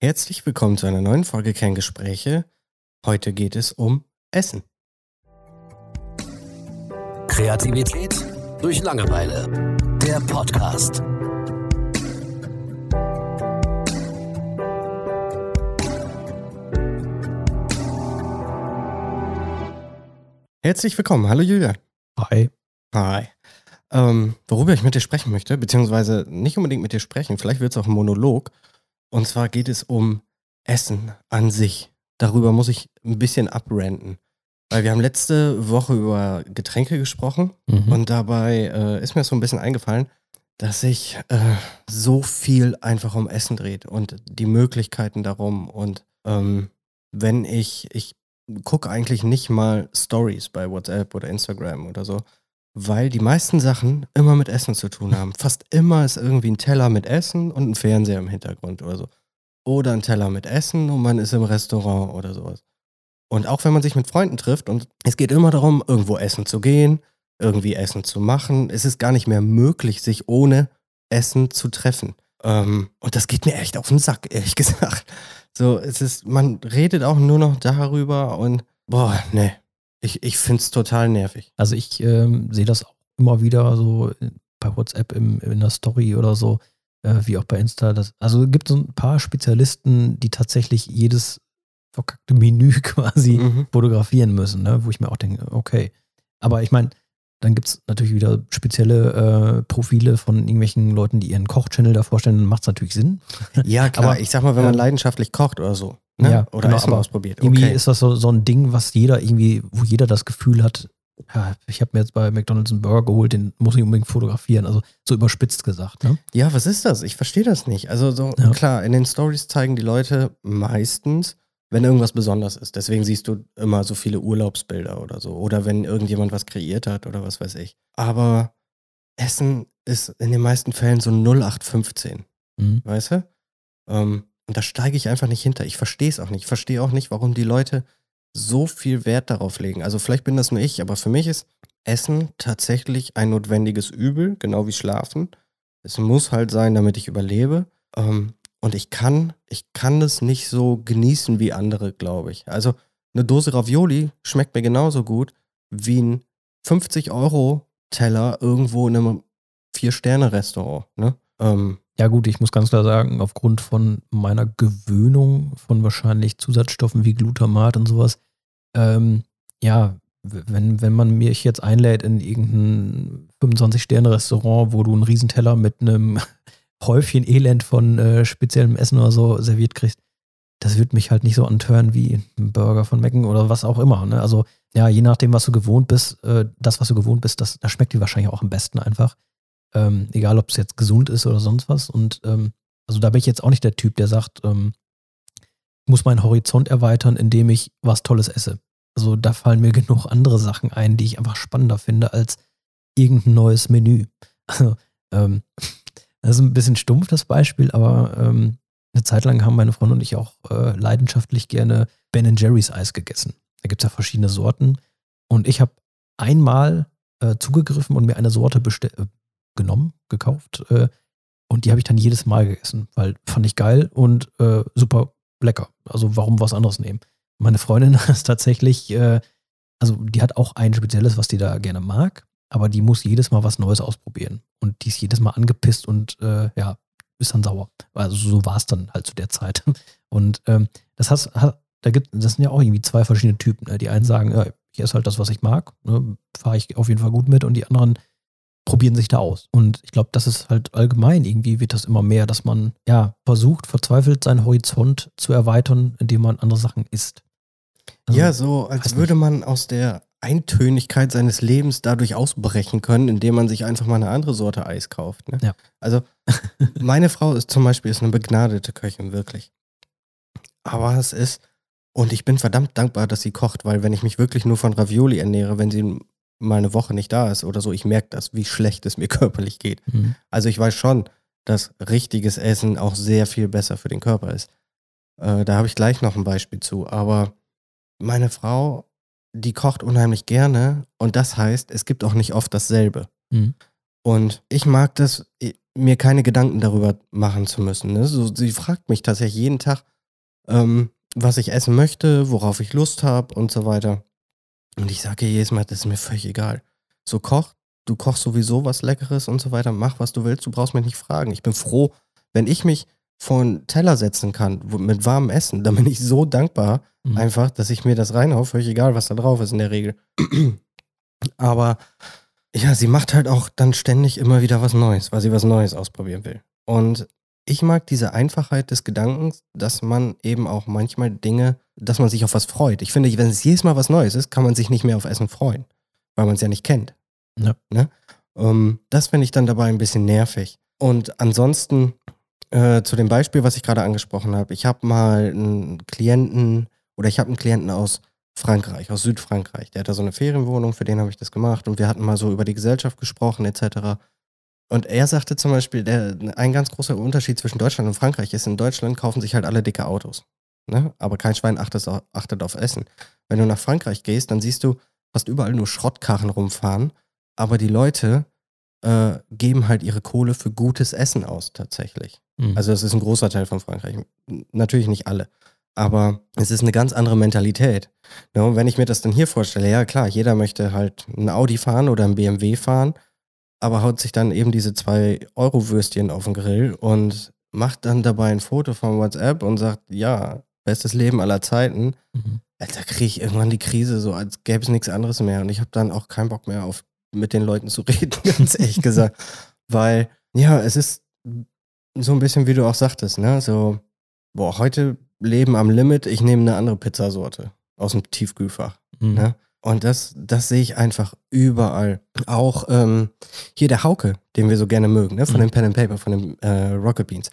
Herzlich willkommen zu einer neuen Folge Kerngespräche. Heute geht es um Essen. Kreativität durch Langeweile. Der Podcast. Herzlich willkommen. Hallo Julia. Hi. Hi. Ähm, worüber ich mit dir sprechen möchte, beziehungsweise nicht unbedingt mit dir sprechen, vielleicht wird es auch ein Monolog. Und zwar geht es um Essen an sich. Darüber muss ich ein bisschen abrenten. Weil wir haben letzte Woche über Getränke gesprochen Mhm. und dabei äh, ist mir so ein bisschen eingefallen, dass sich äh, so viel einfach um Essen dreht und die Möglichkeiten darum. Und ähm, wenn ich, ich gucke eigentlich nicht mal Stories bei WhatsApp oder Instagram oder so, weil die meisten Sachen immer mit Essen zu tun haben. Fast immer ist irgendwie ein Teller mit Essen und ein Fernseher im Hintergrund oder so. Oder ein Teller mit Essen und man ist im Restaurant oder sowas. Und auch wenn man sich mit Freunden trifft und es geht immer darum, irgendwo essen zu gehen, irgendwie Essen zu machen, es ist gar nicht mehr möglich, sich ohne Essen zu treffen. Ähm, und das geht mir echt auf den Sack, ehrlich gesagt. So, es ist, man redet auch nur noch darüber und boah, ne. Ich, ich finde es total nervig. Also ich ähm, sehe das auch immer wieder so bei WhatsApp im, in der Story oder so, äh, wie auch bei Insta. Das, also es gibt so ein paar Spezialisten, die tatsächlich jedes verkackte Menü quasi Mhm. fotografieren müssen, ne? wo ich mir auch denke, okay. Aber ich meine, dann gibt es natürlich wieder spezielle äh, Profile von irgendwelchen Leuten, die ihren Kochchannel da vorstellen, dann macht es natürlich Sinn. Ja, klar. Aber, ich sag mal, wenn man ähm, leidenschaftlich kocht oder so. Ne? Ja, oder genau, aber ausprobiert. Irgendwie Okay. ist das so, so ein Ding, was jeder irgendwie, wo jeder das Gefühl hat, ja, ich habe mir jetzt bei McDonalds einen Burger geholt, den muss ich unbedingt fotografieren. Also so überspitzt gesagt. Ne? Ja, was ist das? Ich verstehe das nicht. Also so, Ja. klar, in den Stories zeigen die Leute meistens, wenn irgendwas besonders ist. Deswegen siehst du immer so viele Urlaubsbilder oder so. Oder wenn irgendjemand was kreiert hat oder was weiß ich. Aber Essen ist in den meisten Fällen so 0815, Mhm. weißt du? Ähm, und da steige ich einfach nicht hinter. Ich verstehe es auch nicht. Ich verstehe auch nicht, warum die Leute so viel Wert darauf legen. Also vielleicht bin das nur ich, aber für mich ist Essen tatsächlich ein notwendiges Übel, genau wie Schlafen. Es muss halt sein, damit ich überlebe. Ähm, und ich kann, ich kann das nicht so genießen wie andere, glaube ich. Also eine Dose Ravioli schmeckt mir genauso gut wie ein 50-Euro-Teller irgendwo in einem Vier-Sterne-Restaurant. Ne? Ähm, Ja gut, ich muss ganz klar sagen, aufgrund von meiner Gewöhnung von wahrscheinlich Zusatzstoffen wie Glutamat und sowas, ähm, ja, wenn, wenn man mich jetzt einlädt in irgendein 25-Sterne-Restaurant, wo du einen Riesenteller mit einem Häufchen Elend von äh, speziellem Essen oder so serviert kriegst, das wird mich halt nicht so antören wie ein Burger von Mecken oder was auch immer. Ne? Also ja, je nachdem, was du gewohnt bist, äh, das, was du gewohnt bist, das, das schmeckt dir wahrscheinlich auch am besten einfach. Ähm, egal, ob es jetzt gesund ist oder sonst was. Und ähm, also da bin ich jetzt auch nicht der Typ, der sagt, ähm, ich muss meinen Horizont erweitern, indem ich was Tolles esse. Also da fallen mir genug andere Sachen ein, die ich einfach spannender finde als irgendein neues Menü. Also, ähm, das ist ein bisschen stumpf, das Beispiel, aber ähm, eine Zeit lang haben meine Freunde und ich auch äh, leidenschaftlich gerne Ben Jerry's Eis gegessen. Da gibt es ja verschiedene Sorten. Und ich habe einmal äh, zugegriffen und mir eine Sorte bestell- äh, genommen, gekauft. Äh, und die habe ich dann jedes Mal gegessen, weil fand ich geil und äh, super lecker. Also warum was anderes nehmen? Meine Freundin ist tatsächlich, äh, also die hat auch ein spezielles, was die da gerne mag, aber die muss jedes Mal was Neues ausprobieren. Und die ist jedes Mal angepisst und äh, ja, ist dann sauer. Also so war es dann halt zu der Zeit. Und ähm, das hast, hat, da gibt, das sind ja auch irgendwie zwei verschiedene Typen. Ne? Die einen sagen, ja, ich esse halt das, was ich mag, ne? fahre ich auf jeden Fall gut mit und die anderen probieren sich da aus. Und ich glaube, das ist halt allgemein irgendwie wird das immer mehr, dass man ja versucht, verzweifelt seinen Horizont zu erweitern, indem man andere Sachen isst. Also, ja, so als würde man aus der Eintönigkeit seines Lebens dadurch ausbrechen können, indem man sich einfach mal eine andere Sorte Eis kauft. Ne? Ja. Also meine Frau ist zum Beispiel ist eine begnadete Köchin, wirklich. Aber es ist, und ich bin verdammt dankbar, dass sie kocht, weil wenn ich mich wirklich nur von Ravioli ernähre, wenn sie mal eine Woche nicht da ist oder so, ich merke das, wie schlecht es mir körperlich geht. Mhm. Also ich weiß schon, dass richtiges Essen auch sehr viel besser für den Körper ist. Äh, da habe ich gleich noch ein Beispiel zu. Aber meine Frau, die kocht unheimlich gerne und das heißt, es gibt auch nicht oft dasselbe. Mhm. Und ich mag das, mir keine Gedanken darüber machen zu müssen. Ne? So, sie fragt mich tatsächlich jeden Tag, ähm, was ich essen möchte, worauf ich Lust habe und so weiter. Und ich sage ihr jedes Mal, das ist mir völlig egal. So koch, du kochst sowieso was Leckeres und so weiter, mach was du willst, du brauchst mich nicht fragen. Ich bin froh, wenn ich mich vor einen Teller setzen kann mit warmem Essen, dann bin ich so dankbar, mhm. einfach, dass ich mir das reinhau, völlig egal, was da drauf ist in der Regel. Aber ja, sie macht halt auch dann ständig immer wieder was Neues, weil sie was Neues ausprobieren will. Und ich mag diese Einfachheit des Gedankens, dass man eben auch manchmal Dinge, dass man sich auf was freut. Ich finde, wenn es jedes Mal was Neues ist, kann man sich nicht mehr auf Essen freuen, weil man es ja nicht kennt. Ja. Ne? Um, ähm, das finde ich dann dabei ein bisschen nervig. Und ansonsten äh, zu dem Beispiel, was ich gerade angesprochen habe. Ich habe mal einen Klienten oder ich habe einen Klienten aus Frankreich, aus Südfrankreich. Der hat da so eine Ferienwohnung, für den habe ich das gemacht und wir hatten mal so über die Gesellschaft gesprochen etc. Und er sagte zum Beispiel, der, ein ganz großer Unterschied zwischen Deutschland und Frankreich ist, in Deutschland kaufen sich halt alle dicke Autos. Ne? Aber kein Schwein achtet, achtet auf Essen. Wenn du nach Frankreich gehst, dann siehst du fast überall nur Schrottkarren rumfahren, aber die Leute äh, geben halt ihre Kohle für gutes Essen aus, tatsächlich. Mhm. Also, das ist ein großer Teil von Frankreich. Natürlich nicht alle. Aber es ist eine ganz andere Mentalität. Ne? und wenn ich mir das dann hier vorstelle, ja klar, jeder möchte halt ein Audi fahren oder ein BMW fahren aber haut sich dann eben diese zwei Euro-Würstchen auf den Grill und macht dann dabei ein Foto von WhatsApp und sagt, ja, bestes Leben aller Zeiten. Mhm. Da kriege ich irgendwann die Krise, so als gäbe es nichts anderes mehr. Und ich habe dann auch keinen Bock mehr auf mit den Leuten zu reden, ganz ehrlich gesagt. Weil, ja, es ist so ein bisschen, wie du auch sagtest, ne? So, boah, heute Leben am Limit, ich nehme eine andere Pizzasorte aus dem Tiefkühlfach. Mhm. Ne? Und das, das sehe ich einfach überall. Auch ähm, hier der Hauke, den wir so gerne mögen, ne? von mhm. dem Pen and Paper, von dem äh, Rocket Beans.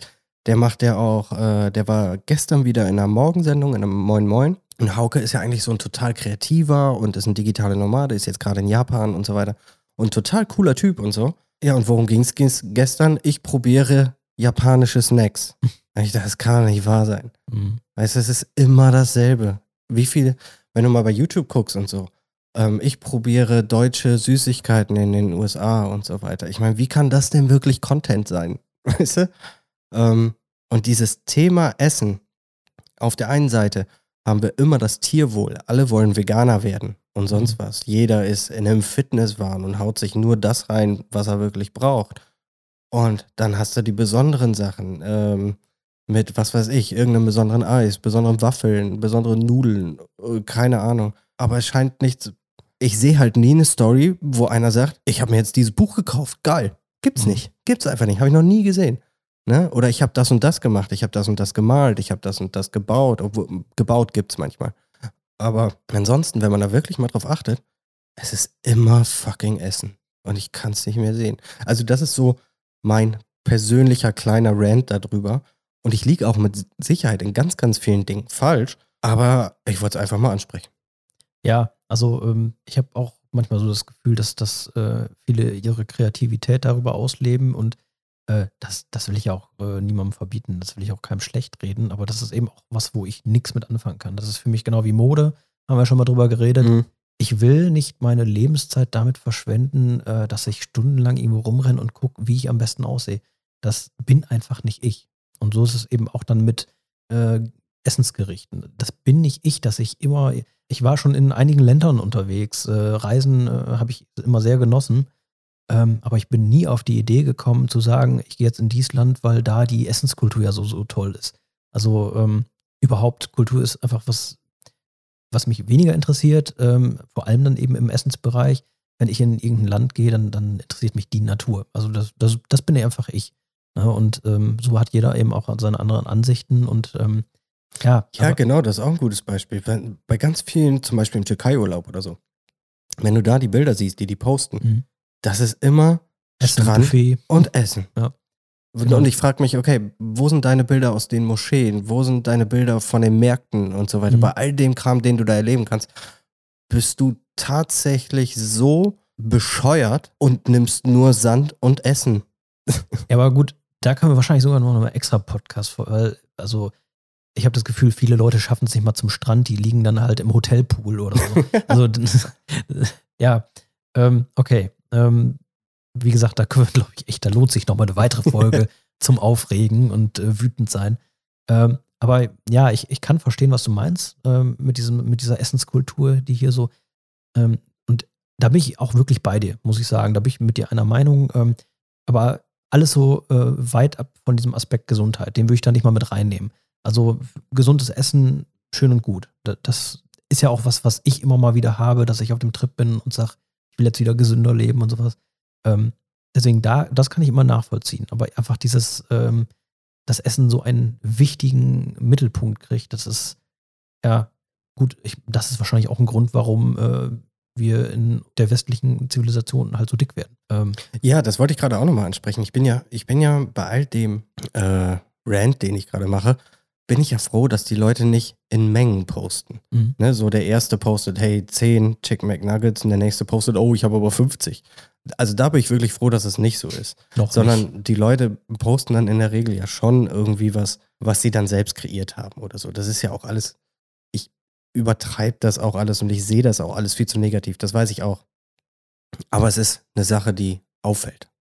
Der macht ja auch, äh, der war gestern wieder in einer Morgensendung, in einem Moin Moin. Und Hauke ist ja eigentlich so ein total kreativer und ist ein digitaler Nomade, ist jetzt gerade in Japan und so weiter. Und total cooler Typ und so. Ja, und worum ging es gestern? Ich probiere japanische Snacks. Ich dachte, das kann nicht wahr sein. Mhm. Weißt du, es ist immer dasselbe. Wie viele, wenn du mal bei YouTube guckst und so, ähm, ich probiere deutsche Süßigkeiten in den USA und so weiter. Ich meine, wie kann das denn wirklich Content sein? Weißt du? Ähm, und dieses Thema Essen, auf der einen Seite haben wir immer das Tierwohl. Alle wollen Veganer werden und sonst mhm. was. Jeder ist in einem Fitnesswahn und haut sich nur das rein, was er wirklich braucht. Und dann hast du die besonderen Sachen ähm, mit, was weiß ich, irgendeinem besonderen Eis, besonderen Waffeln, besonderen Nudeln, äh, keine Ahnung. Aber es scheint nichts ich sehe halt nie eine Story, wo einer sagt, ich habe mir jetzt dieses Buch gekauft, geil. Gibt's mhm. nicht. Gibt's einfach nicht. Habe ich noch nie gesehen. Ne? Oder ich habe das und das gemacht, ich habe das und das gemalt, ich habe das und das gebaut. Obwohl, gebaut gibt's manchmal. Aber ansonsten, wenn man da wirklich mal drauf achtet, es ist immer fucking Essen. Und ich kann es nicht mehr sehen. Also, das ist so mein persönlicher kleiner Rant darüber. Und ich liege auch mit Sicherheit in ganz, ganz vielen Dingen falsch. Aber ich wollte es einfach mal ansprechen. Ja, also ähm, ich habe auch manchmal so das Gefühl, dass, dass äh, viele ihre Kreativität darüber ausleben und äh, das, das will ich auch äh, niemandem verbieten, das will ich auch keinem schlecht reden, aber das ist eben auch was, wo ich nichts mit anfangen kann. Das ist für mich genau wie Mode, haben wir schon mal drüber geredet. Mhm. Ich will nicht meine Lebenszeit damit verschwenden, äh, dass ich stundenlang irgendwo rumrenne und gucke, wie ich am besten aussehe. Das bin einfach nicht ich. Und so ist es eben auch dann mit äh, Essensgerichten. Das bin nicht ich, dass ich immer, ich war schon in einigen Ländern unterwegs. Äh, Reisen äh, habe ich immer sehr genossen. Ähm, aber ich bin nie auf die Idee gekommen zu sagen, ich gehe jetzt in dieses Land, weil da die Essenskultur ja so, so toll ist. Also ähm, überhaupt, Kultur ist einfach was, was mich weniger interessiert, ähm, vor allem dann eben im Essensbereich. Wenn ich in irgendein Land gehe, dann, dann interessiert mich die Natur. Also das, das, das bin ja einfach ich. Ne? Und ähm, so hat jeder eben auch seine anderen Ansichten und ähm, ja, ja genau, das ist auch ein gutes Beispiel. Bei ganz vielen, zum Beispiel im Türkei-Urlaub oder so, wenn du da die Bilder siehst, die die posten, mhm. das ist immer Essen, Strand Buffet. und Essen. Ja. Genau. Und ich frage mich, okay, wo sind deine Bilder aus den Moscheen? Wo sind deine Bilder von den Märkten und so weiter? Mhm. Bei all dem Kram, den du da erleben kannst, bist du tatsächlich so bescheuert und nimmst nur Sand und Essen. Ja, aber gut, da können wir wahrscheinlich sogar noch einen extra Podcast vor, weil, also ich habe das Gefühl, viele Leute schaffen es nicht mal zum Strand, die liegen dann halt im Hotelpool oder so. also, ja, ähm, okay. Ähm, wie gesagt, da können wir, glaube ich, echt, da lohnt sich nochmal eine weitere Folge zum Aufregen und äh, wütend sein. Ähm, aber ja, ich, ich kann verstehen, was du meinst ähm, mit, diesem, mit dieser Essenskultur, die hier so. Ähm, und da bin ich auch wirklich bei dir, muss ich sagen. Da bin ich mit dir einer Meinung. Ähm, aber alles so äh, weit ab von diesem Aspekt Gesundheit, den würde ich da nicht mal mit reinnehmen. Also gesundes Essen, schön und gut. Das ist ja auch was, was ich immer mal wieder habe, dass ich auf dem Trip bin und sage, ich will jetzt wieder gesünder leben und sowas. Ähm, deswegen da, das kann ich immer nachvollziehen. Aber einfach dieses, ähm, das Essen so einen wichtigen Mittelpunkt kriegt, das ist ja gut. Ich, das ist wahrscheinlich auch ein Grund, warum äh, wir in der westlichen Zivilisation halt so dick werden. Ähm, ja, das wollte ich gerade auch nochmal ansprechen. Ich bin ja, ich bin ja bei all dem äh, Rant, den ich gerade mache, bin ich ja froh, dass die Leute nicht in Mengen posten. Mhm. Ne, so der erste postet, hey, 10 Chicken McNuggets und der nächste postet, oh, ich habe aber 50. Also da bin ich wirklich froh, dass es nicht so ist. Noch Sondern nicht. die Leute posten dann in der Regel ja schon irgendwie was, was sie dann selbst kreiert haben oder so. Das ist ja auch alles, ich übertreibe das auch alles und ich sehe das auch alles viel zu negativ. Das weiß ich auch. Aber es ist eine Sache, die auffällt,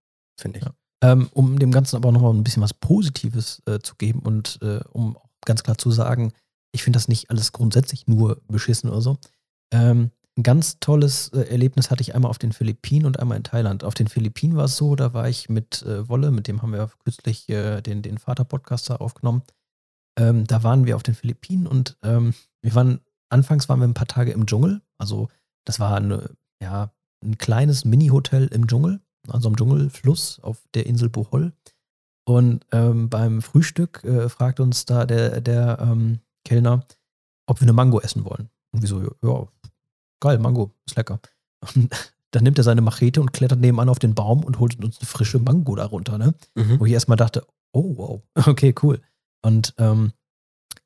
finde ich. Ja. Ähm, um dem Ganzen aber nochmal ein bisschen was Positives äh, zu geben und äh, um ganz klar zu sagen, ich finde das nicht alles grundsätzlich nur beschissen oder so. Ähm, ein ganz tolles äh, Erlebnis hatte ich einmal auf den Philippinen und einmal in Thailand. Auf den Philippinen war es so, da war ich mit äh, Wolle, mit dem haben wir kürzlich äh, den, den Vater-Podcast aufgenommen. Ähm, da waren wir auf den Philippinen und ähm, wir waren, anfangs waren wir ein paar Tage im Dschungel. Also das war eine, ja, ein kleines Mini-Hotel im Dschungel, also am Dschungelfluss auf der Insel Bohol. Und ähm, beim Frühstück äh, fragt uns da der, der ähm, Kellner, ob wir eine Mango essen wollen. Und wir so, ja, geil, Mango, ist lecker. Und dann nimmt er seine Machete und klettert nebenan auf den Baum und holt uns eine frische Mango darunter, ne? Mhm. Wo ich erstmal dachte, oh, wow, okay, cool. Und ähm,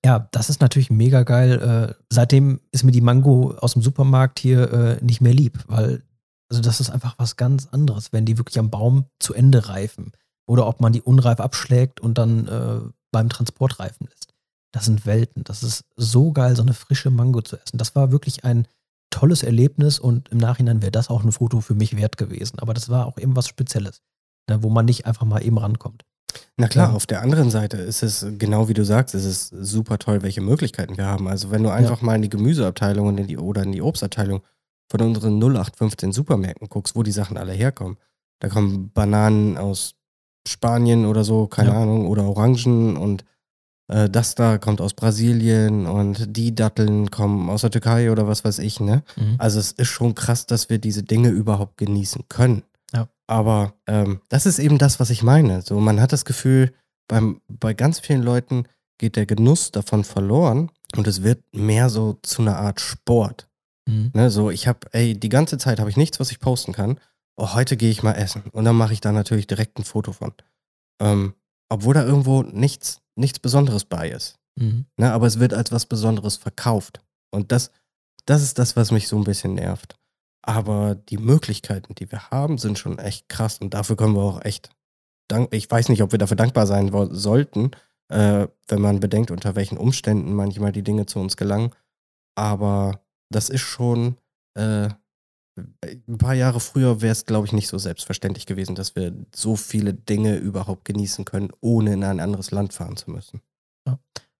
ja, das ist natürlich mega geil. Äh, seitdem ist mir die Mango aus dem Supermarkt hier äh, nicht mehr lieb, weil also das ist einfach was ganz anderes, wenn die wirklich am Baum zu Ende reifen oder ob man die unreif abschlägt und dann äh, beim Transport reifen lässt. Das sind Welten. Das ist so geil, so eine frische Mango zu essen. Das war wirklich ein tolles Erlebnis und im Nachhinein wäre das auch ein Foto für mich wert gewesen. Aber das war auch eben was Spezielles, ne, wo man nicht einfach mal eben rankommt. Na klar, ja. auf der anderen Seite ist es genau wie du sagst, es ist super toll, welche Möglichkeiten wir haben. Also wenn du einfach ja. mal in die Gemüseabteilung und in die, oder in die Obstabteilung von unseren 0815 Supermärkten guckst, wo die Sachen alle herkommen. Da kommen Bananen aus Spanien oder so, keine ja. Ahnung, oder Orangen und äh, das da kommt aus Brasilien und die Datteln kommen aus der Türkei oder was weiß ich, ne? Mhm. Also es ist schon krass, dass wir diese Dinge überhaupt genießen können. Aber ähm, das ist eben das, was ich meine. So, man hat das Gefühl, beim, bei ganz vielen Leuten geht der Genuss davon verloren und es wird mehr so zu einer Art Sport. Mhm. Ne, so, ich habe, ey, die ganze Zeit habe ich nichts, was ich posten kann. Oh, heute gehe ich mal essen. Und dann mache ich da natürlich direkt ein Foto von. Ähm, obwohl da irgendwo nichts nichts Besonderes bei ist. Mhm. Ne, aber es wird als was Besonderes verkauft. Und das, das ist das, was mich so ein bisschen nervt. Aber die Möglichkeiten, die wir haben, sind schon echt krass. Und dafür können wir auch echt dank. Ich weiß nicht, ob wir dafür dankbar sein sollten, äh, wenn man bedenkt, unter welchen Umständen manchmal die Dinge zu uns gelangen. Aber das ist schon. Äh, ein paar Jahre früher wäre es, glaube ich, nicht so selbstverständlich gewesen, dass wir so viele Dinge überhaupt genießen können, ohne in ein anderes Land fahren zu müssen. Ja,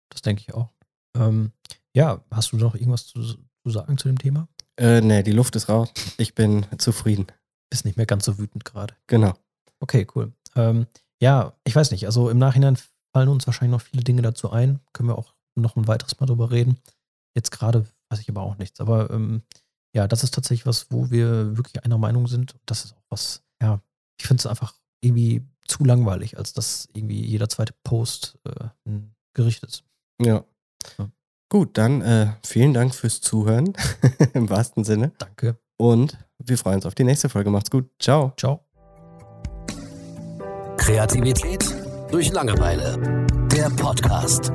das denke ich auch. Ähm, ja, hast du noch irgendwas zu, zu sagen zu dem Thema? Äh, nee, die Luft ist raus. Ich bin zufrieden. Ist nicht mehr ganz so wütend gerade. Genau. Okay, cool. Ähm, ja, ich weiß nicht. Also im Nachhinein fallen uns wahrscheinlich noch viele Dinge dazu ein. Können wir auch noch ein weiteres Mal drüber reden. Jetzt gerade weiß ich aber auch nichts. Aber ähm, ja, das ist tatsächlich was, wo wir wirklich einer Meinung sind. Das ist auch was, ja, ich finde es einfach irgendwie zu langweilig, als dass irgendwie jeder zweite Post äh, ein Gericht ist. Ja. ja. Gut, dann äh, vielen Dank fürs Zuhören, im wahrsten Sinne. Danke. Und wir freuen uns auf die nächste Folge. Macht's gut. Ciao. Ciao. Kreativität durch Langeweile. Der Podcast.